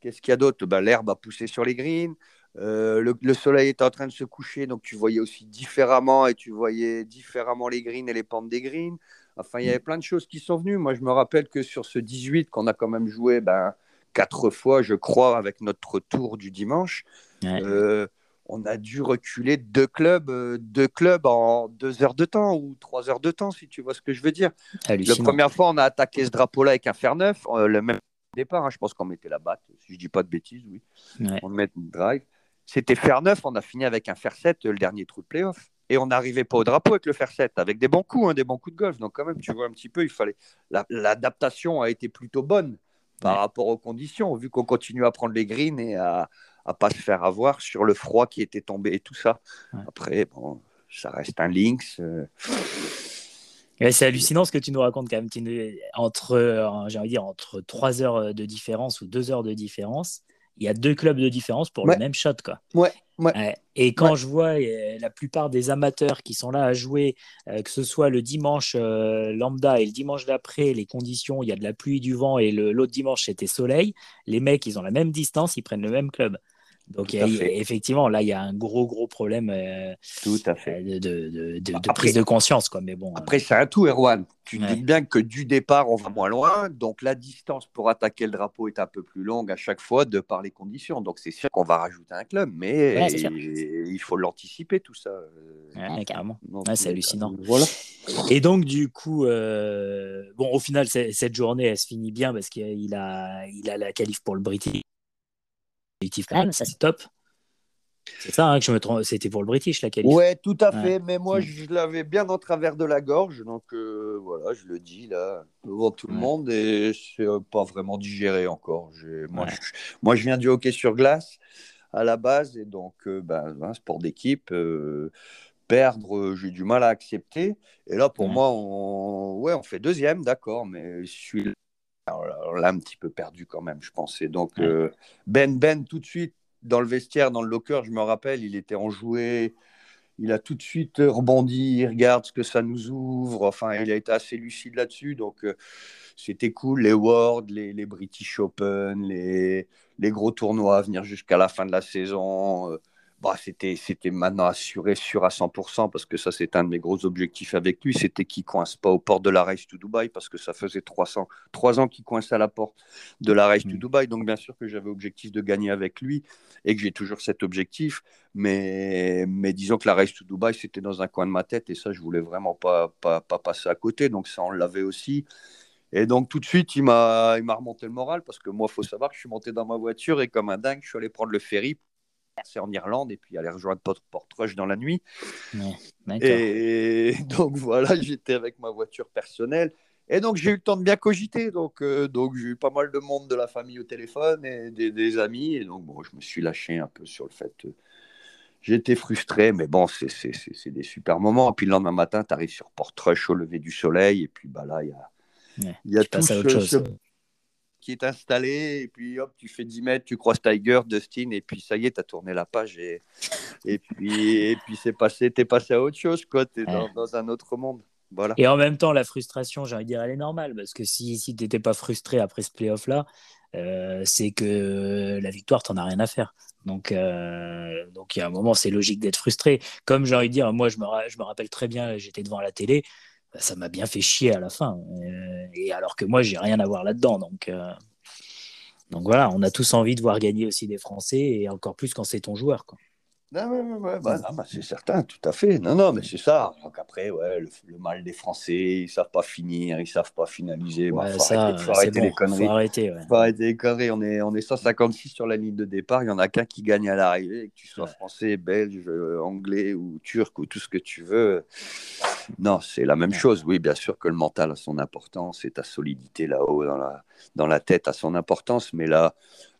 Speaker 2: qu'est-ce qu'il y a d'autre? Bah, L'herbe a poussé sur les greens. Euh, le, soleil était en train de se coucher, donc tu voyais aussi différemment et tu voyais différemment les greens et les pentes des greens. Enfin, il y avait plein de choses qui sont venues. Moi, je me rappelle que sur ce 18 qu'on a quand même joué ben, quatre fois, je crois, avec notre tour du dimanche, euh, on a dû reculer deux clubs, euh, deux clubs en deux heures de temps ou trois heures de temps, si tu vois ce que je veux dire. La première fois, on a attaqué ce drapeau-là avec un fer neuf, le même départ. Hein. je pense qu'on mettait la batte, si je dis pas de bêtises, oui. On met une drive. C'était fer neuf, on a fini avec un fer 7, le dernier trou de playoff. Et on n'arrivait pas au drapeau avec le fer 7, avec des bons coups, hein, des bons coups de golf. Donc quand même, tu vois un petit peu, il fallait. L'adaptation a été plutôt bonne par rapport aux conditions, vu qu'on continue à prendre les greens et à ne pas se faire avoir sur le froid qui était tombé et tout ça. Après, bon, ça reste un Lynx. Euh.
Speaker 1: c'est hallucinant ce que tu nous racontes quand même. Entre, euh, j'ai envie de dire, entre 3 heures de différence ou 2 heures de différence, il y a deux clubs de différence pour le même shot. Quoi.
Speaker 2: Ouais,
Speaker 1: Et quand je vois euh, la plupart des amateurs qui sont là à jouer, que ce soit le dimanche lambda et le dimanche d'après, les conditions, il y a de la pluie, du vent et l'autre dimanche c'était soleil, les mecs ils ont la même distance, ils prennent le même club. Donc, effectivement, là, il y a un gros, gros problème euh,
Speaker 2: tout à fait.
Speaker 1: de, de, de, prise de conscience. Quoi. Mais bon,
Speaker 2: après, euh, c'est un tout, Erwan. Tu dis bien que du départ, on va moins loin. Donc, la distance pour attaquer le drapeau est un peu plus longue à chaque fois de par les conditions. Donc, c'est sûr qu'on va rajouter un club. Mais il faut l'anticiper, tout ça.
Speaker 1: Ouais, carrément. c'est hallucinant. Voilà. Et donc, du coup, euh, bon, au final, cette journée, elle se finit bien parce qu'il a, il a la qualif pour le British ça c'est top. C'est ça hein, que je me trompe. C'était pour le British la qualif.
Speaker 2: Ouais, tout à fait. Mais moi, mm. je l'avais bien en travers de la gorge, donc euh, voilà, je le dis là devant tout le monde et c'est euh, pas vraiment digéré encore. Moi, je, moi, je viens du hockey sur glace à la base et donc euh, ben, un sport d'équipe. perdre, j'ai du mal à accepter. Et là, pour moi, on, ouais, on fait deuxième, d'accord, mais je suis alors là, un petit peu perdu quand même, je pensais. Donc, euh, Ben Ben, tout de suite, dans le vestiaire, dans le locker, je me rappelle, il était enjoué. Il a tout de suite rebondi, il regarde ce que ça nous ouvre. Enfin, il a été assez lucide là-dessus. Donc, euh, c'était cool. Les Worlds, les, British Open, les, les, gros tournois à venir jusqu'à la fin de la saison. Euh, bah, c'était, c'était maintenant assuré, sûr à 100%, parce que ça, c'est un de mes gros objectifs avec lui, c'était qu'il coince pas aux portes de la Race to Dubaï, parce que ça faisait 300, 3 ans qu'il coinçait à la porte de la Race to mm. Dubaï. Donc, bien sûr que j'avais objectif de gagner avec lui et que j'ai toujours cet objectif. Mais, mais disons que la Race to Dubaï, c'était dans un coin de ma tête et ça, je voulais vraiment pas, pas, pas passer à côté. Donc, ça, on l'avait aussi. Et donc, tout de suite, il m'a, il m'a remonté le moral parce que moi, il faut savoir que je suis monté dans ma voiture et comme un dingue, je suis allé prendre le ferry c'est en Irlande et puis aller rejoindre Portrush dans la nuit. et donc voilà, j'étais avec ma voiture personnelle. Et donc j'ai eu le temps de bien cogiter. Donc, euh, donc j'ai eu pas mal de monde de la famille au téléphone et des, amis. Et donc bon, je me suis lâché un peu sur le fait. Euh, j'étais frustré, mais bon, c'est des super moments. Et puis le lendemain matin, tu arrives sur Portrush au lever du soleil. Et puis bah, là, il y a, il y a tout ce, qui est installé, et puis hop, tu fais 10 mètres, tu croises Tiger, Dustin, et puis ça y est, tu as tourné la page, et, et puis, et puis c'est passé, tu es passé à autre chose, quoi, tu es dans, un autre monde. Voilà.
Speaker 1: Et en même temps, la frustration, j'ai envie de dire, elle est normale, parce que si, si tu n'étais pas frustré après ce playoff-là, euh, c'est que la victoire, tu n'en as rien à faire. Donc, euh, donc il y a un moment, c'est logique d'être frustré. Comme j'ai envie de dire, moi, je me, je me rappelle très bien, j'étais devant la télé, ça m'a bien fait chier à la fin. Euh, et alors que moi, j'ai rien à voir là-dedans. Donc, euh, donc voilà, on a tous envie de voir gagner aussi des Français et encore plus quand c'est ton joueur.
Speaker 2: Non, bah, bah, c'est certain, tout à fait. Non, non, mais c'est ça. Donc après, ouais, le, mal des Français, ils savent pas finir, ils savent pas finaliser. Bah, faut, arrêter, les conneries. Faut arrêter, faut arrêter les conneries. On est, on est 156 sur la ligne de départ. Il y en a qu'un qui gagne à l'arrivée, que tu sois français, belge, euh, anglais ou turc ou tout ce que tu veux. Non, c'est la même chose. Oui, bien sûr que le mental a son importance et ta solidité là-haut dans la, dans la tête a son importance. Mais là,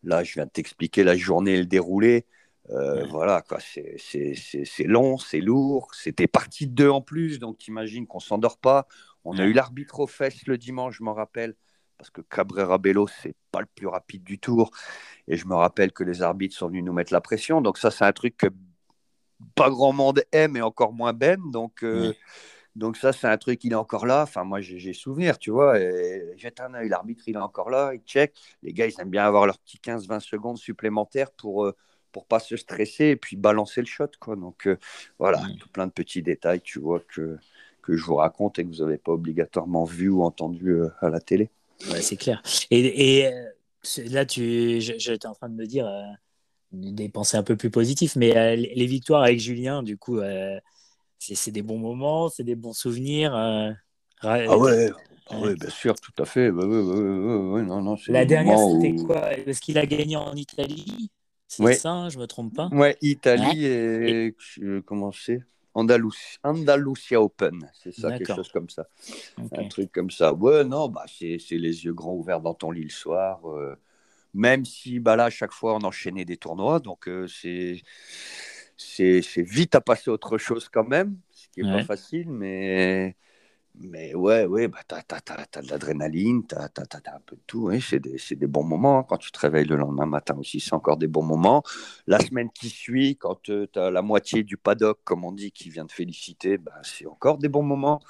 Speaker 2: là, je viens de t'expliquer la journée et le déroulé. Euh, voilà, quoi, c'est long, c'est lourd. C'était partie de deux en plus, donc t'imagines qu'on s'endort pas. On a eu l'arbitre aux fesses le dimanche, je m'en rappelle, parce que Cabrera Bello, c'est pas le plus rapide du tour. Et je me rappelle que les arbitres sont venus nous mettre la pression. Donc ça, c'est un truc que pas grand monde aime et encore moins Ben. Donc, donc ça, c'est un truc, il est encore là. Enfin, moi, j'ai souvenir, tu vois. Jette un œil, l'arbitre, il est encore là, il check. Les gars, ils aiment bien avoir leurs petits 15-20 secondes supplémentaires pour pour pas se stresser et puis balancer le shot. Quoi. Donc euh, voilà, tout plein de petits détails, tu vois, que, que je vous raconte et que vous n'avez pas obligatoirement vu ou entendu euh, à la télé.
Speaker 1: Ouais, c'est clair. Et, et euh, là, tu, j'étais en train de me dire des pensées un peu plus positives, mais les victoires avec Julien, du coup, c'est des bons moments, c'est des bons souvenirs.
Speaker 2: ah ouais, ah ouais, bien sûr, tout à fait. non, non,
Speaker 1: la dernière, c'était quoi? Est-ce qu'il a gagné en Italie c'est ça, hein, je me trompe pas
Speaker 2: Ouais, Italie et, comment c'est? Andalusia Open, c'est ça, quelque chose comme ça. Un truc comme ça. Ouais, non, bah, c'est les yeux grands ouverts dans ton lit le soir. Euh, même si bah, là, à chaque fois, on enchaînait des tournois, donc euh, c'est c'est vite à passer autre chose quand même, ce qui n'est pas facile, mais mais ouais, ouais bah, tu as, de l'adrénaline, tu as, un peu de tout. c'est des, des, bons moments. Quand tu te réveilles le lendemain matin aussi, c'est encore des bons moments. La semaine qui suit, quand euh, tu as la moitié du paddock, comme on dit, qui vient te féliciter, bah, c'est encore des bons moments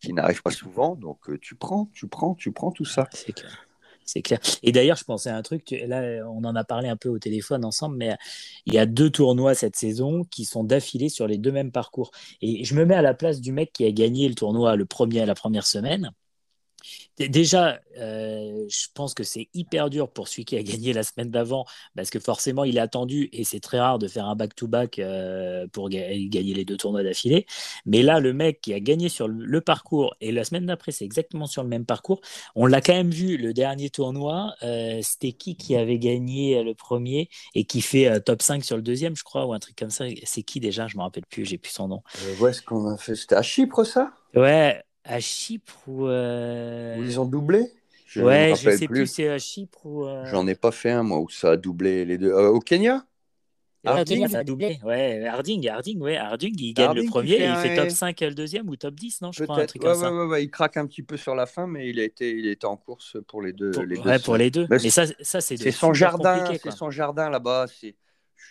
Speaker 2: qui n'arrivent pas souvent. Donc euh, tu prends, tu prends, tu prends tout ça.
Speaker 1: C'est clair. C'est clair. Et d'ailleurs, je pensais à un truc, là, on en a parlé un peu au téléphone ensemble, mais il y a deux tournois cette saison qui sont d'affilée sur les deux mêmes parcours. Et je me mets à la place du mec qui a gagné le tournoi le premier, la première semaine. Déjà, euh, je pense que c'est hyper dur pour celui qui a gagné la semaine d'avant, parce que forcément, il est attendu, et c'est très rare de faire un back-to-back euh, pour gagner les deux tournois d'affilée. Mais là, le mec qui a gagné sur le parcours, et la semaine d'après, c'est exactement sur le même parcours, on l'a quand même vu, le dernier tournoi, euh, c'était qui qui avait gagné le premier et qui fait top 5 sur le deuxième, je crois, ou un truc comme ça. C'est qui déjà? Je ne me rappelle plus, j'ai plus son nom.
Speaker 2: où est-ce qu'on a fait C'était à Chypre, ça?
Speaker 1: Ouais, à Chypre ou. Euh,
Speaker 2: ils ont doublé?
Speaker 1: Je Ouais, je sais plus, c'est à Chypre ou. Euh,
Speaker 2: J'en ai pas fait un, moi, où ça a doublé les deux. Euh, au Kenya?
Speaker 1: Harding, ça a doublé. Ouais, Harding, Harding, ouais, Harding, il gagne le premier, il fait, top 5 le deuxième ou top 10, non Je crois, un truc
Speaker 2: ouais,
Speaker 1: comme ça.
Speaker 2: Ouais, il craque un petit peu sur la fin, mais il a été, il était en course pour les deux.
Speaker 1: Pour,
Speaker 2: les
Speaker 1: deux pour les deux. Mais, ça, ça c'est
Speaker 2: son jardin, c'est son jardin là-bas. C'est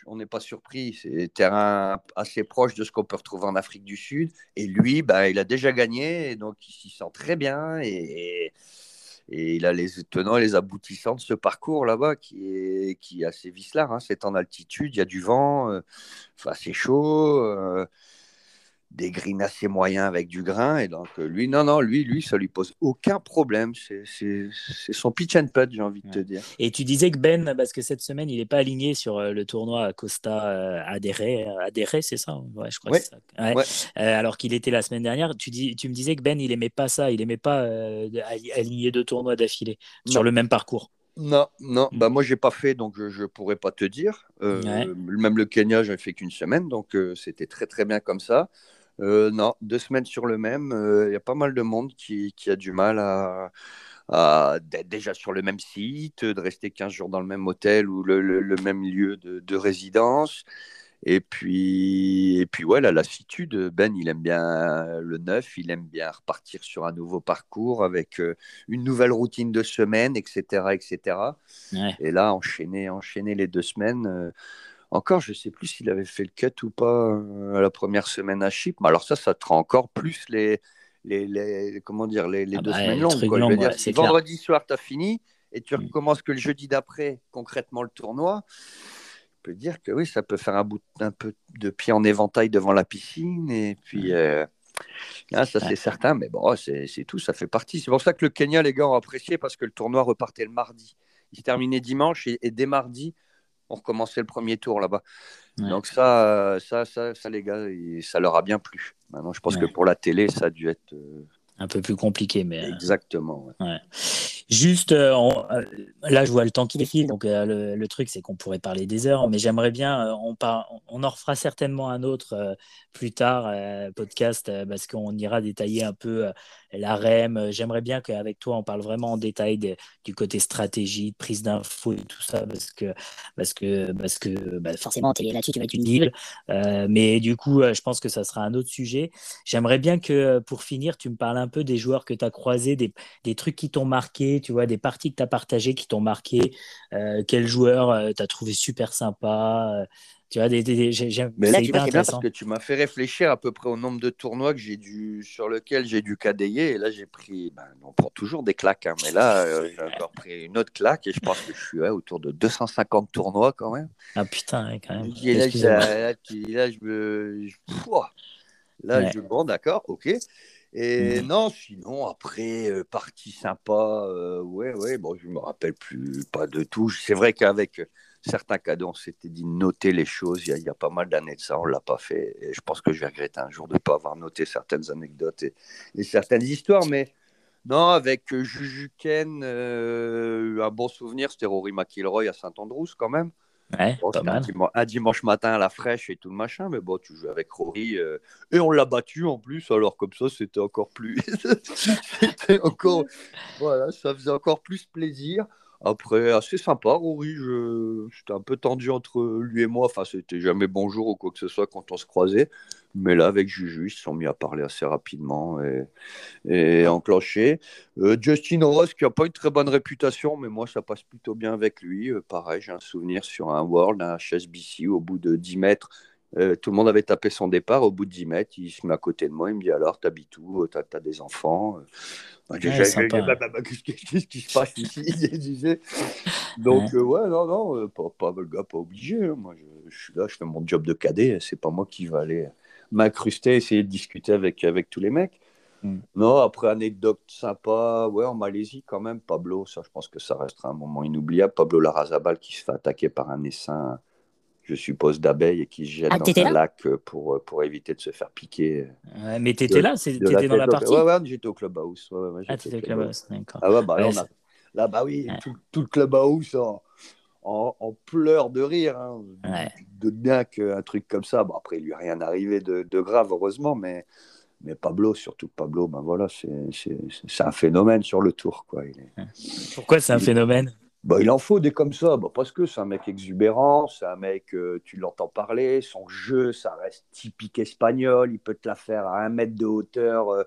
Speaker 2: on n'est pas surpris. C'est terrain assez proche de ce qu'on peut retrouver en Afrique du Sud. Et lui, bah, il a déjà gagné, donc il s'y sent très bien. Et, et, il a les tenants et les aboutissants de ce parcours là-bas qui est, qui est assez vicelard. Hein. C'est en altitude, il y a du vent, euh, c'est chaud. Euh, des assez moyens avec du grain. Et donc, euh, lui, non, non, lui, lui, ça lui pose aucun problème. C'est son pitch and putt, j'ai envie de te dire.
Speaker 1: Et tu disais que Ben, parce que cette semaine, il n'est pas aligné sur euh, le tournoi Costa euh, Adéré, Adéré c'est ça? Ouais, je crois que c'est ça. alors qu'il était la semaine dernière. Tu, dis, tu me disais que Ben, il aimait pas ça. Il aimait pas aligner deux tournois d'affilée sur le même parcours.
Speaker 2: Non, non, mm. bah moi j'ai pas fait, donc je ne pourrais pas te dire. Même le Kenya, j'ai fait qu'une semaine, donc c'était très très bien comme ça. Euh, non, deux semaines sur le même. Il euh, y a pas mal de monde qui, a du mal à, d'être déjà sur le même site, de rester 15 jours dans le même hôtel ou le, même lieu de, résidence. Et puis, et puis ouais, la lassitude, Ben, il aime bien le neuf, il aime bien repartir sur un nouveau parcours avec euh, une nouvelle routine de semaine, etc. etc. Et là, enchaîner, enchaîner les deux semaines. Encore, je ne sais plus s'il avait fait le cut ou pas euh, la première semaine à Chypre. Mais alors ça, ça te rend encore plus les, les, comment dire, les, ah deux bah, semaines longues. si vendredi soir, tu as fini et tu mm. recommences que le jeudi d'après, concrètement, le tournoi, je peux dire que oui, ça peut faire un, bout, un peu de pied en éventail devant la piscine. Et puis, mm. euh, ça c'est certain, mais bon, c'est tout, ça fait partie. C'est pour ça que le Kenya, les gars, ont apprécié parce que le tournoi repartait le mardi. Il se terminait dimanche et dès mardi, on recommençait le premier tour là-bas. Donc ça, ça, ça, ça, les gars, ça leur a bien plu. Maintenant, je pense que pour la télé, ça a dû être euh,
Speaker 1: un peu plus compliqué, mais
Speaker 2: euh, exactement.
Speaker 1: Juste, euh, là, je vois le temps qui défile, donc le, truc, c'est qu'on pourrait parler des heures, mais j'aimerais bien, on, en refera certainement un autre plus tard, podcast, parce qu'on ira détailler un peu la REM. J'aimerais bien qu'avec toi, on parle vraiment en détail du côté stratégie, prise d'infos et tout ça, parce que, parce que, parce bah, forcément, là-dessus, tu vas être une Euh, mais du coup, je pense que ça sera un autre sujet. J'aimerais bien que, pour finir, tu me parles un peu des joueurs que tu as croisés, des trucs qui t'ont marqué, tu vois, des parties que tu as partagées qui t'ont marqué. Euh, quel joueur euh, tu as trouvé super sympa Tu vois, des, des, j'aime,
Speaker 2: Mais là, tu bien parce que tu m'as fait réfléchir à peu près au nombre de tournois que j'ai dû, sur lequel j'ai dû cadayer. Et là, j'ai pris, ben, on prend toujours des claques, hein, mais là, euh, j'ai encore pris une autre claque et je pense que je suis autour de 250 tournois quand même.
Speaker 1: Ah putain, quand même.
Speaker 2: Et là, là, là, je me. Là, je bon, d'accord, ok. Et mmh. non, sinon, après, euh, partie sympa, euh, ouais, ouais, bon, je me rappelle plus, pas de tout. C'est vrai qu'avec certains cadeaux, on s'était dit noter les choses. Il y a, pas mal d'années de ça, on ne l'a pas fait. Et je pense que je vais regretter un jour de ne pas avoir noté certaines anecdotes et, certaines histoires. Mais non, avec euh, Jujuken, euh, un bon souvenir, c'était Rory McIlroy à Saint-Andrews quand même.
Speaker 1: Ouais, pas mal.
Speaker 2: Un, dimanche, matin à la fraîche et tout le machin, mais bon, tu joues avec Rory euh, et on l'a battu en plus, alors comme ça, c'était encore plus. encore. Voilà, ça faisait encore plus plaisir. Après, assez sympa, Rory. Je... C'était un peu tendu entre lui et moi. Enfin, c'était jamais bonjour ou quoi que ce soit quand on se croisait. Mais là, avec Juju, ils se sont mis à parler assez rapidement et, et. Euh, Justin Ross, qui n'a pas une très bonne réputation, mais moi, ça passe plutôt bien avec lui. Euh, pareil, j'ai un souvenir sur un World, un HSBC, au bout de 10 mètres. Euh, tout le monde avait tapé son départ. Au bout de 10 mètres, il se met à côté de moi. Il me dit Alors, t'habites où? T'as as des enfants? Qu'est-ce qui se passe ici? Donc, ouais, euh, non, non, euh, pas, pas, le gars, pas obligé. Hein. Moi, je, suis là, je fais mon job de cadet. C'est pas moi qui va aller m'incruster, essayer de discuter avec, avec tous les mecs. Hmm. Non, après, anecdote sympa, ouais, en Malaisie, quand même, Pablo, ça, je pense que ça restera un moment inoubliable. Pablo Larrazabal qui se fait attaquer par un essaim je suppose, d'abeilles et qui se jettent ah, dans un lac euh, pour, euh, pour éviter de se faire piquer.
Speaker 1: Ouais, mais t'étais là T'étais dans la partie?
Speaker 2: Ouais, ouais, j'étais au clubhouse. Ouais,
Speaker 1: ouais, ah, t'étais au clubhouse, d'accord.
Speaker 2: Ah ouais, bah là, on a... là bah oui, tout, tout, le clubhouse en, en, en pleurs de rire. Hein. De bien qu'un truc comme ça, bon, après, il lui est rien arrivé de, de grave, heureusement, mais mais Pablo, surtout Pablo, ben voilà, c'est un phénomène sur le tour. Quoi. Il
Speaker 1: est... Pourquoi c'est un phénomène?
Speaker 2: Bah, il en faut des comme ça, bah, parce que c'est un mec exubérant, c'est un mec, euh, tu l'entends parler, son jeu, ça reste typique espagnol, il peut te la faire à un mètre de hauteur, euh,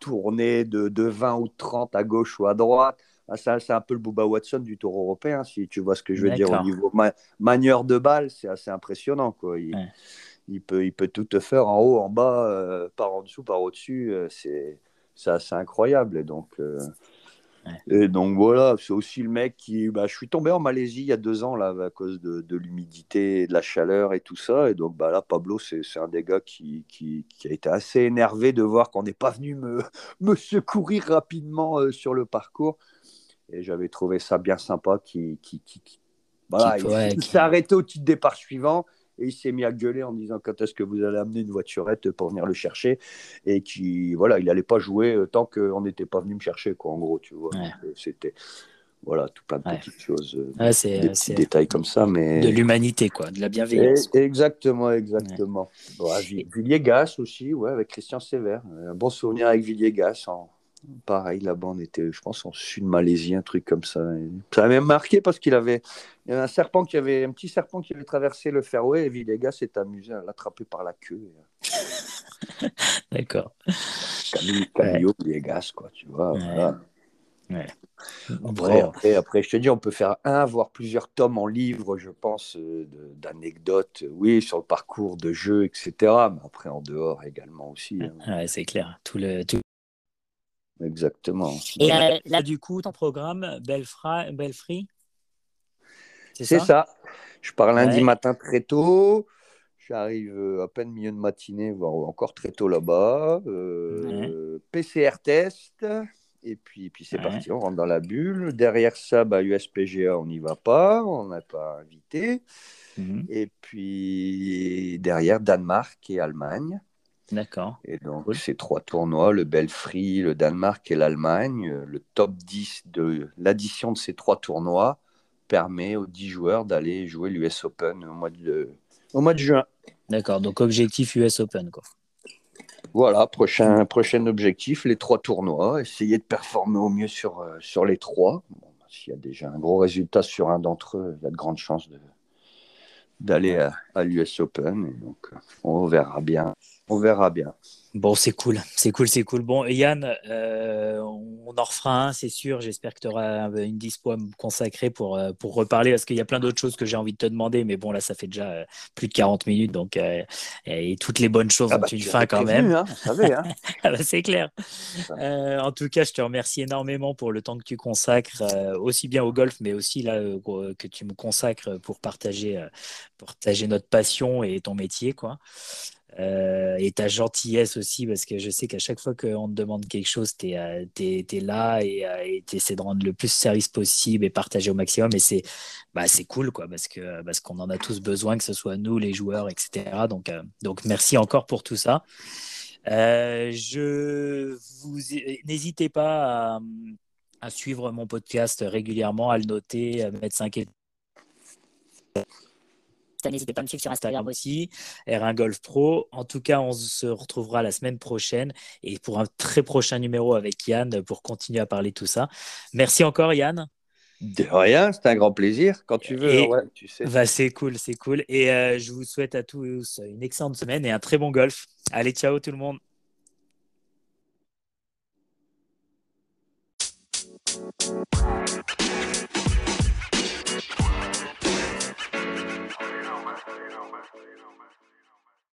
Speaker 2: tourner de, de, 20 ou 30 à gauche ou à droite. Ah, c'est un peu le Booba Watson du tour européen, si tu vois ce que je veux dire au niveau manière de balle, c'est assez impressionnant. Quoi. Il, il, peut, il peut tout te faire en haut, en bas, euh, par en dessous, par au-dessus, c'est assez incroyable. Et et donc voilà, c'est aussi le mec qui. Bah, je suis tombé en Malaisie il y a deux ans là, à cause de, de l'humidité, de la chaleur et tout ça. Et donc bah, là, Pablo, c'est un des gars qui, qui, qui, a été assez énervé de voir qu'on n'est pas venu me, me secourir rapidement euh, sur le parcours. Et j'avais trouvé ça bien sympa. Qui, qui, qui voilà, il s'est arrêté au petit départ suivant et il s'est mis à gueuler en disant quand est-ce que vous allez amener une voiturette pour venir le chercher? Et qui voilà il n'allait pas jouer euh, tant qu'on n'était pas venu me chercher quoi en gros tu vois. Euh, c'était voilà tout plein de petites choses euh, des petits détails comme ça mais
Speaker 1: de l'humanité quoi de la bienveillance
Speaker 2: exactement exactement. Villiegas aussi ouais avec Christian Sévère un bon souvenir avec Villiegas en Pareil, là-bas, on était, je pense, en sud-Malaisie, un truc comme ça. ça m'a même marqué parce qu'il avait, il y avait un serpent qui avait, un petit serpent qui avait traversé le fairway et Villegas s'est amusé à l'attraper par la queue.
Speaker 1: D'accord.
Speaker 2: Camillo Villegas, quoi, tu vois. Après, après, je te dis, on peut faire un, voire plusieurs tomes en livre, je pense, euh, d'anecdotes, oui, sur le parcours de jeu, etc. Mais après, en dehors également aussi.
Speaker 1: Hein. c'est clair. Tout le, tout,
Speaker 2: Exactement.
Speaker 1: Et là, du coup, ton programme, Belfry?
Speaker 2: C'est ça, Je pars lundi matin très tôt. J'arrive euh, à peine milieu de matinée, voire encore très tôt là-bas. Euh, PCR test. Et puis, puis c'est parti, on rentre dans la bulle. Derrière ça, bah, USPGA, on n'y va pas, on n'a pas invité. Mhm. Et puis derrière, Danemark et Allemagne.
Speaker 1: D'accord.
Speaker 2: Et donc, ces trois tournois, le Belfry, le Danemark et l'Allemagne, euh, le top 10 de l'addition de ces trois tournois permet aux 10 joueurs d'aller jouer l'US Open au mois de, au mois de juin.
Speaker 1: D'accord, donc objectif US Open. Quoi.
Speaker 2: Voilà, prochain, prochain objectif, les trois tournois, essayer de performer au mieux sur, euh, sur les trois. Bon, S'il y a déjà un gros résultat sur un d'entre eux, il y a de grandes chances d'aller à, à l'US Open. Et donc, on verra bien On verra bien.
Speaker 1: Bon, c'est cool, c'est cool, c'est cool. Bon, Yann, euh, on en refera un, c'est sûr. J'espère que tu auras une dispo à me consacrer pour, euh, pour reparler, parce qu'il y a plein d'autres choses que j'ai envie de te demander. Mais bon, là, ça fait déjà euh, plus de 40 minutes, donc et toutes les bonnes choses
Speaker 2: ah
Speaker 1: ont
Speaker 2: bah,
Speaker 1: une fin quand même.
Speaker 2: Hein, hein.
Speaker 1: ah bah, c'est clair. en tout cas, je te remercie énormément pour le temps que tu consacres, aussi bien au golf, mais aussi là que tu me consacres pour partager, partager notre passion et ton métier, quoi. Euh, et ta gentillesse aussi, parce que je sais qu'à chaque fois qu'on te demande quelque chose, tu es, euh, là euh, et tu essaies de rendre le plus de service possible et partager au maximum. Et c'est bah, cool, quoi, parce qu'on parce qu'on en a tous besoin, que ce soit nous, les joueurs, etc. Donc, donc merci encore pour tout ça. n'hésitez pas à, à, suivre mon podcast régulièrement, à le noter, à mettre 5 étoiles N'hésitez pas à me suivre sur Instagram aussi, R1 Golf Pro. En tout cas, on se retrouvera la semaine prochaine et pour un très prochain numéro avec Yann pour continuer à parler de tout ça. Merci encore, Yann.
Speaker 2: De rien, c'est un grand plaisir. Quand tu veux, tu sais.
Speaker 1: Bah, c'est cool, c'est cool. Et euh, je vous souhaite à tous une excellente semaine et un très bon golf. Allez, ciao tout le monde. Man. You know, man.